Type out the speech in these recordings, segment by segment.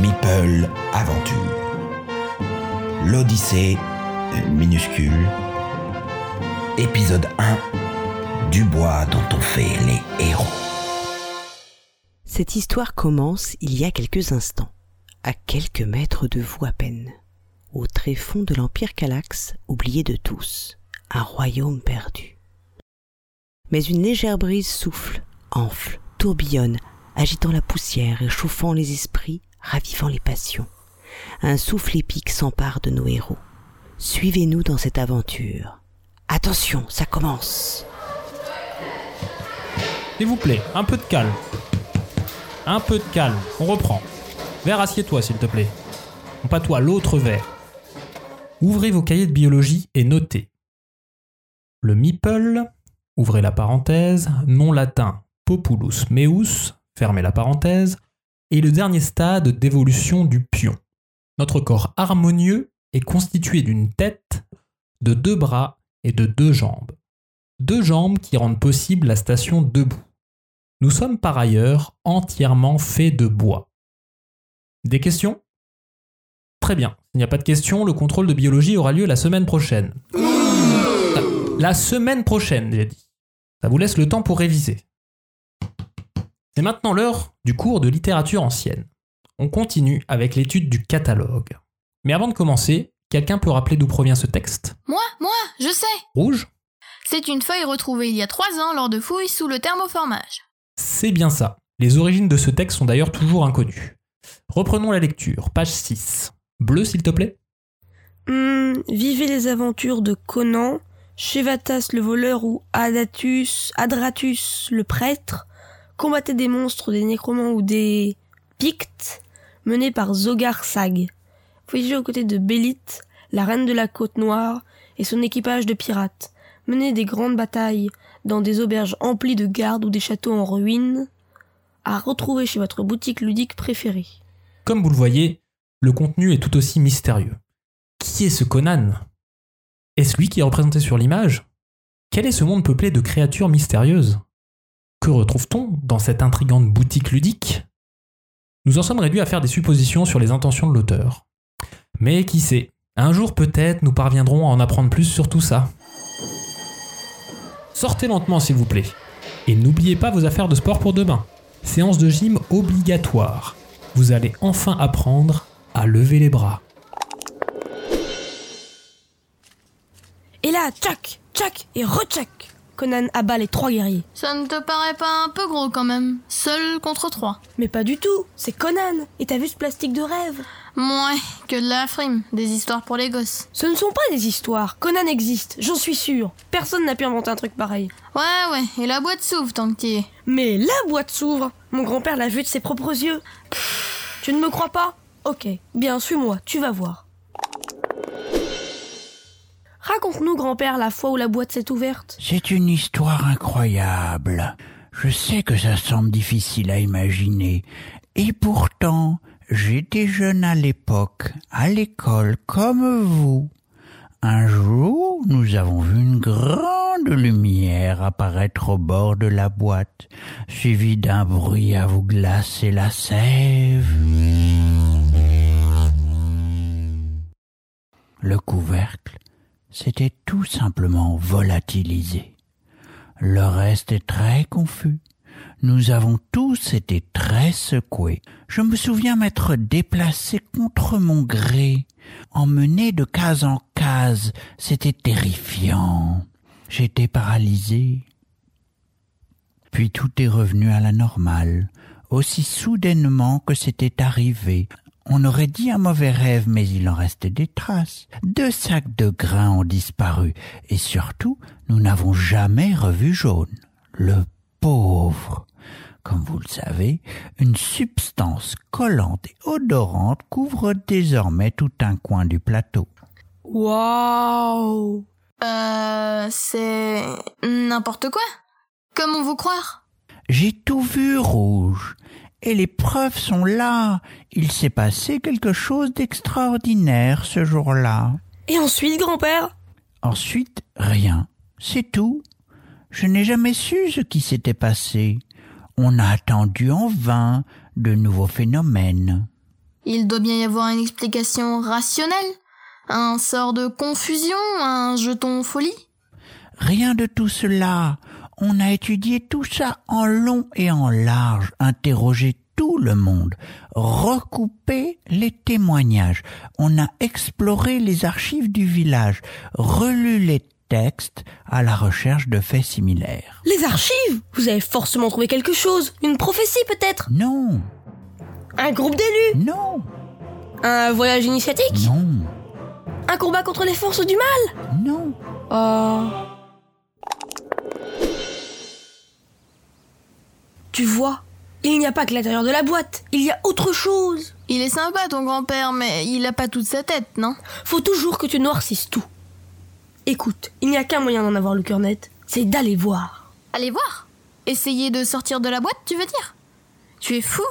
Meeple Aventure. L'Odyssée minuscule. Épisode 1. Du bois dont on fait les héros. Cette histoire commence il y a quelques instants, à quelques mètres de vous à peine, au tréfonds de l'Empire Calax, oublié de tous, un royaume perdu. Mais une légère brise souffle, enfle, tourbillonne, agitant la poussière et chauffant les esprits, ravivant les passions. Un souffle épique s'empare de nos héros. Suivez-nous dans cette aventure. Attention, ça commence. S'il vous plaît, un peu de calme. Un peu de calme, on reprend. Verre, assieds-toi, s'il te plaît. On patoie l'autre verre. Ouvrez vos cahiers de biologie et notez. Le meeple, ouvrez la parenthèse, nom latin populus meus, fermez la parenthèse, est le dernier stade d'évolution du pion. Notre corps harmonieux est constitué d'une tête, de deux bras et de deux jambes. Deux jambes qui rendent possible la station debout. Nous sommes par ailleurs entièrement faits de bois. Des questions? Très bien. S'il n'y a pas de questions, le contrôle de biologie aura lieu la semaine prochaine. La semaine prochaine, j'ai dit. Ça vous laisse le temps pour réviser. C'est maintenant l'heure du cours de littérature ancienne. On continue avec l'étude du catalogue. Mais avant de commencer, quelqu'un peut rappeler d'où provient ce texte? Moi, moi, je sais. Rouge? C'est une feuille retrouvée il y a trois ans lors de fouilles sous le thermoformage. C'est bien ça. Les origines de ce texte sont d'ailleurs toujours inconnues. Reprenons la lecture, page 6. Bleu, s'il te plaît Hmm, vivez les aventures de Conan, Chevatas le voleur ou Adatus, Adratus le prêtre, combattez des monstres, des nécromants ou des Pictes, menés par Zogar Sag. Voyagez aux côtés de Bélite, la reine de la côte noire, et son équipage de pirates. Menez des grandes batailles dans des auberges emplies de gardes ou des châteaux en ruine, à retrouver chez votre boutique ludique préférée. Comme vous le voyez, le contenu est tout aussi mystérieux. Qui est ce Conan? Est-ce lui qui est représenté sur l'image? Quel est ce monde peuplé de créatures mystérieuses? Que retrouve-t-on dans cette intrigante boutique ludique? Nous en sommes réduits à faire des suppositions sur les intentions de l'auteur. Mais qui sait? Un jour peut-être nous parviendrons à en apprendre plus sur tout ça. Sortez lentement s'il vous plaît. Et n'oubliez pas vos affaires de sport pour demain. Séance de gym obligatoire. Vous allez enfin apprendre à lever les bras. Et là, tchac, tchac et retchac Conan abat les trois guerriers. Ça ne te paraît pas un peu gros quand même Seul contre trois. Mais pas du tout, c'est Conan. Et t'as vu ce plastique de rêve? Ouais, que de la frime, des histoires pour les gosses. Ce ne sont pas des histoires. Conan existe, j'en suis sûr. Personne n'a pu inventer un truc pareil. Ouais, ouais, et la boîte s'ouvre tant que t'y es. Mais la boîte s'ouvre. Mon grand-père l'a vu de ses propres yeux. Tu ne me crois pas? Ok, bien suis-moi, tu vas voir. Raconte-nous, grand-père, la fois où la boîte s'est ouverte. C'est une histoire incroyable. Je sais que ça semble difficile à imaginer. Et pourtant, j'étais jeune à l'époque, à l'école, comme vous. Un jour, nous avons vu une grande lumière apparaître au bord de la boîte, suivie d'un bruit à vous glacer la sève. Le couvercle s'était tout simplement volatilisé. Le reste est très confus. Nous avons tous été très secoués. Je me souviens m'être déplacé contre mon gré, emmené de case en case. C'était terrifiant. J'étais paralysé. Puis tout est revenu à la normale, aussi soudainement que c'était arrivé. On aurait dit un mauvais rêve, mais il en restait des traces. Deux sacs de grains ont disparu, et surtout, nous n'avons jamais revu Jaune. Le pauvre. Comme vous le savez, une substance collante et odorante couvre désormais tout un coin du plateau. Waouh Euh, c'est n'importe quoi. Comment vous croire? J'ai tout vu rouge. Et les preuves sont là. Il s'est passé quelque chose d'extraordinaire ce jour-là. Et ensuite, grand-père? Ensuite, rien. C'est tout. Je n'ai jamais su ce qui s'était passé. On a attendu en vain de nouveaux phénomènes. Il doit bien y avoir une explication rationnelle Un sort de confusion Un jeton folie? Rien de tout cela. On a étudié tout ça en long et en large, interrogé tout le monde, recoupé les témoignages. On a exploré les archives du village, relu les textes à la recherche de faits similaires. Les archives? Vous avez forcément trouvé quelque chose. Une prophétie peut-être? Non, Un groupe d'élus? Non, Un voyage initiatique? Non, Un combat contre les forces du mal? Non. Oh. Tu vois, il n'y a pas que l'intérieur de la boîte, il y a autre chose. Il est sympa ton grand-père, mais il a pas toute sa tête, non? Faut toujours que tu noircisses tout. Écoute, il n'y a qu'un moyen d'en avoir le cœur net, c'est d'aller voir. Allez voir? Essayer de sortir de la boîte, tu veux dire? Tu es fou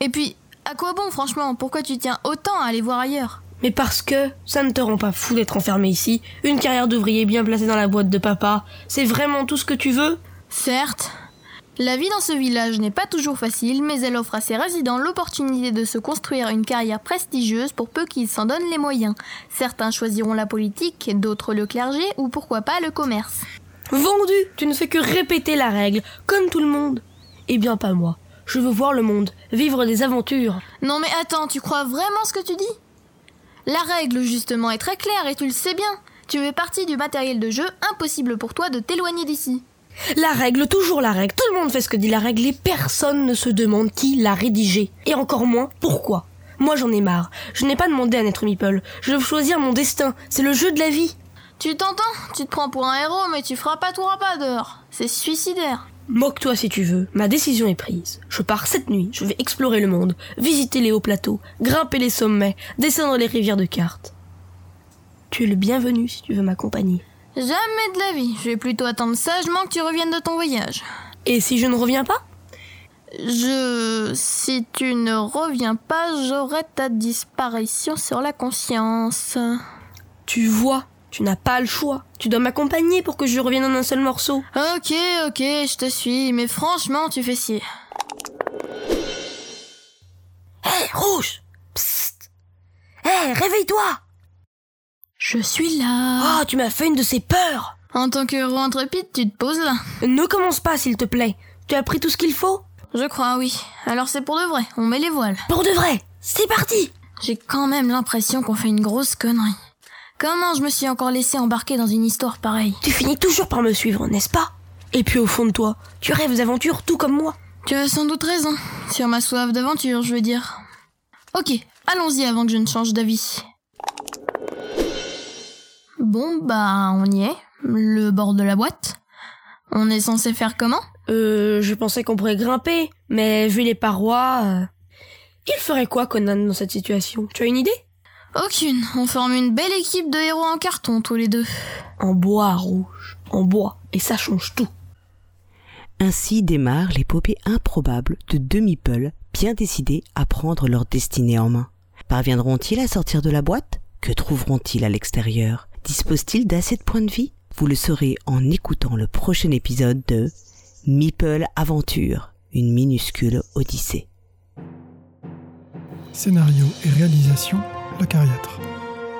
Et puis, à quoi bon franchement? Pourquoi tu tiens autant à aller voir ailleurs? Mais parce que ça ne te rend pas fou d'être enfermé ici, une carrière d'ouvrier bien placée dans la boîte de papa, c'est vraiment tout ce que tu veux? Certes. La vie dans ce village n'est pas toujours facile, mais elle offre à ses résidents l'opportunité de se construire une carrière prestigieuse pour peu qu'ils s'en donnent les moyens. Certains choisiront la politique, d'autres le clergé ou pourquoi pas le commerce. Vendu Tu ne fais que répéter la règle, comme tout le monde. Eh bien pas moi. Je veux voir le monde, vivre des aventures. Non mais attends, tu crois vraiment ce que tu dis? La règle justement est très claire et tu le sais bien. Tu fais partie du matériel de jeu, impossible pour toi de t'éloigner d'ici. La règle, toujours la règle. Tout le monde fait ce que dit la règle et personne ne se demande qui l'a rédigée. Et encore moins, pourquoi. Moi j'en ai marre. Je n'ai pas demandé à naître Meeple. Je veux choisir mon destin. C'est le jeu de la vie. Tu t'entends? Tu te prends pour un héros, mais tu feras pas tout pas dehors. C'est suicidaire. Moque-toi si tu veux. Ma décision est prise. Je pars cette nuit. Je vais explorer le monde, visiter les hauts plateaux, grimper les sommets, descendre les rivières de cartes. Tu es le bienvenu si tu veux m'accompagner. Jamais de la vie. Je vais plutôt attendre sagement que tu reviennes de ton voyage. Et si je ne reviens pas? Je... Si tu ne reviens pas, j'aurai ta disparition sur la conscience. Tu vois, tu n'as pas le choix. Tu dois m'accompagner pour que je revienne en un seul morceau. Ok, ok, je te suis, mais franchement, tu fais chier. Hé, Rouge Psst Hé, réveille-toi Je suis là. Oh, tu m'as fait une de ces peurs En tant que héros intrépide, tu te poses là. Ne commence pas, s'il te plaît. Tu as pris tout ce qu'il faut? Je crois, oui. Alors c'est pour de vrai, on met les voiles. Pour de vrai C'est parti J'ai quand même l'impression qu'on fait une grosse connerie. Comment je me suis encore laissé embarquer dans une histoire pareille? Tu finis toujours par me suivre, n'est-ce pas? Et puis au fond de toi, tu rêves d'aventure tout comme moi. Tu as sans doute raison. Sur ma soif d'aventure, je veux dire. Ok, allons-y avant que je ne change d'avis. Bon, bah, on y est. Le bord de la boîte. On est censé faire comment? Euh, je pensais qu'on pourrait grimper, mais vu les parois... euh, Il ferait quoi Conan dans cette situation? Tu as une idée? Aucune. On forme une belle équipe de héros en carton, tous les deux. En bois rouge, en bois, et ça change tout. Ainsi démarrent l'épopée improbable de deux meeples bien décidés à prendre leur destinée en main. Parviendront-ils à sortir de la boîte? Que trouveront-ils à l'extérieur? Disposent-ils d'assez de points de vie? Vous le saurez en écoutant le prochain épisode de Meeple Aventure, une minuscule odyssée. Scénario et réalisation, Le Cariatre.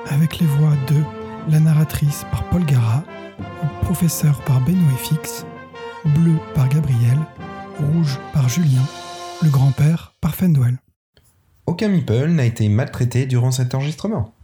Avec les voix de la narratrice par Paul Gara, le professeur par Benoît Fix, Bleu par Gabriel, Rouge par Julien, le grand-père par Fendwell. Aucun meeple n'a été maltraité durant cet enregistrement.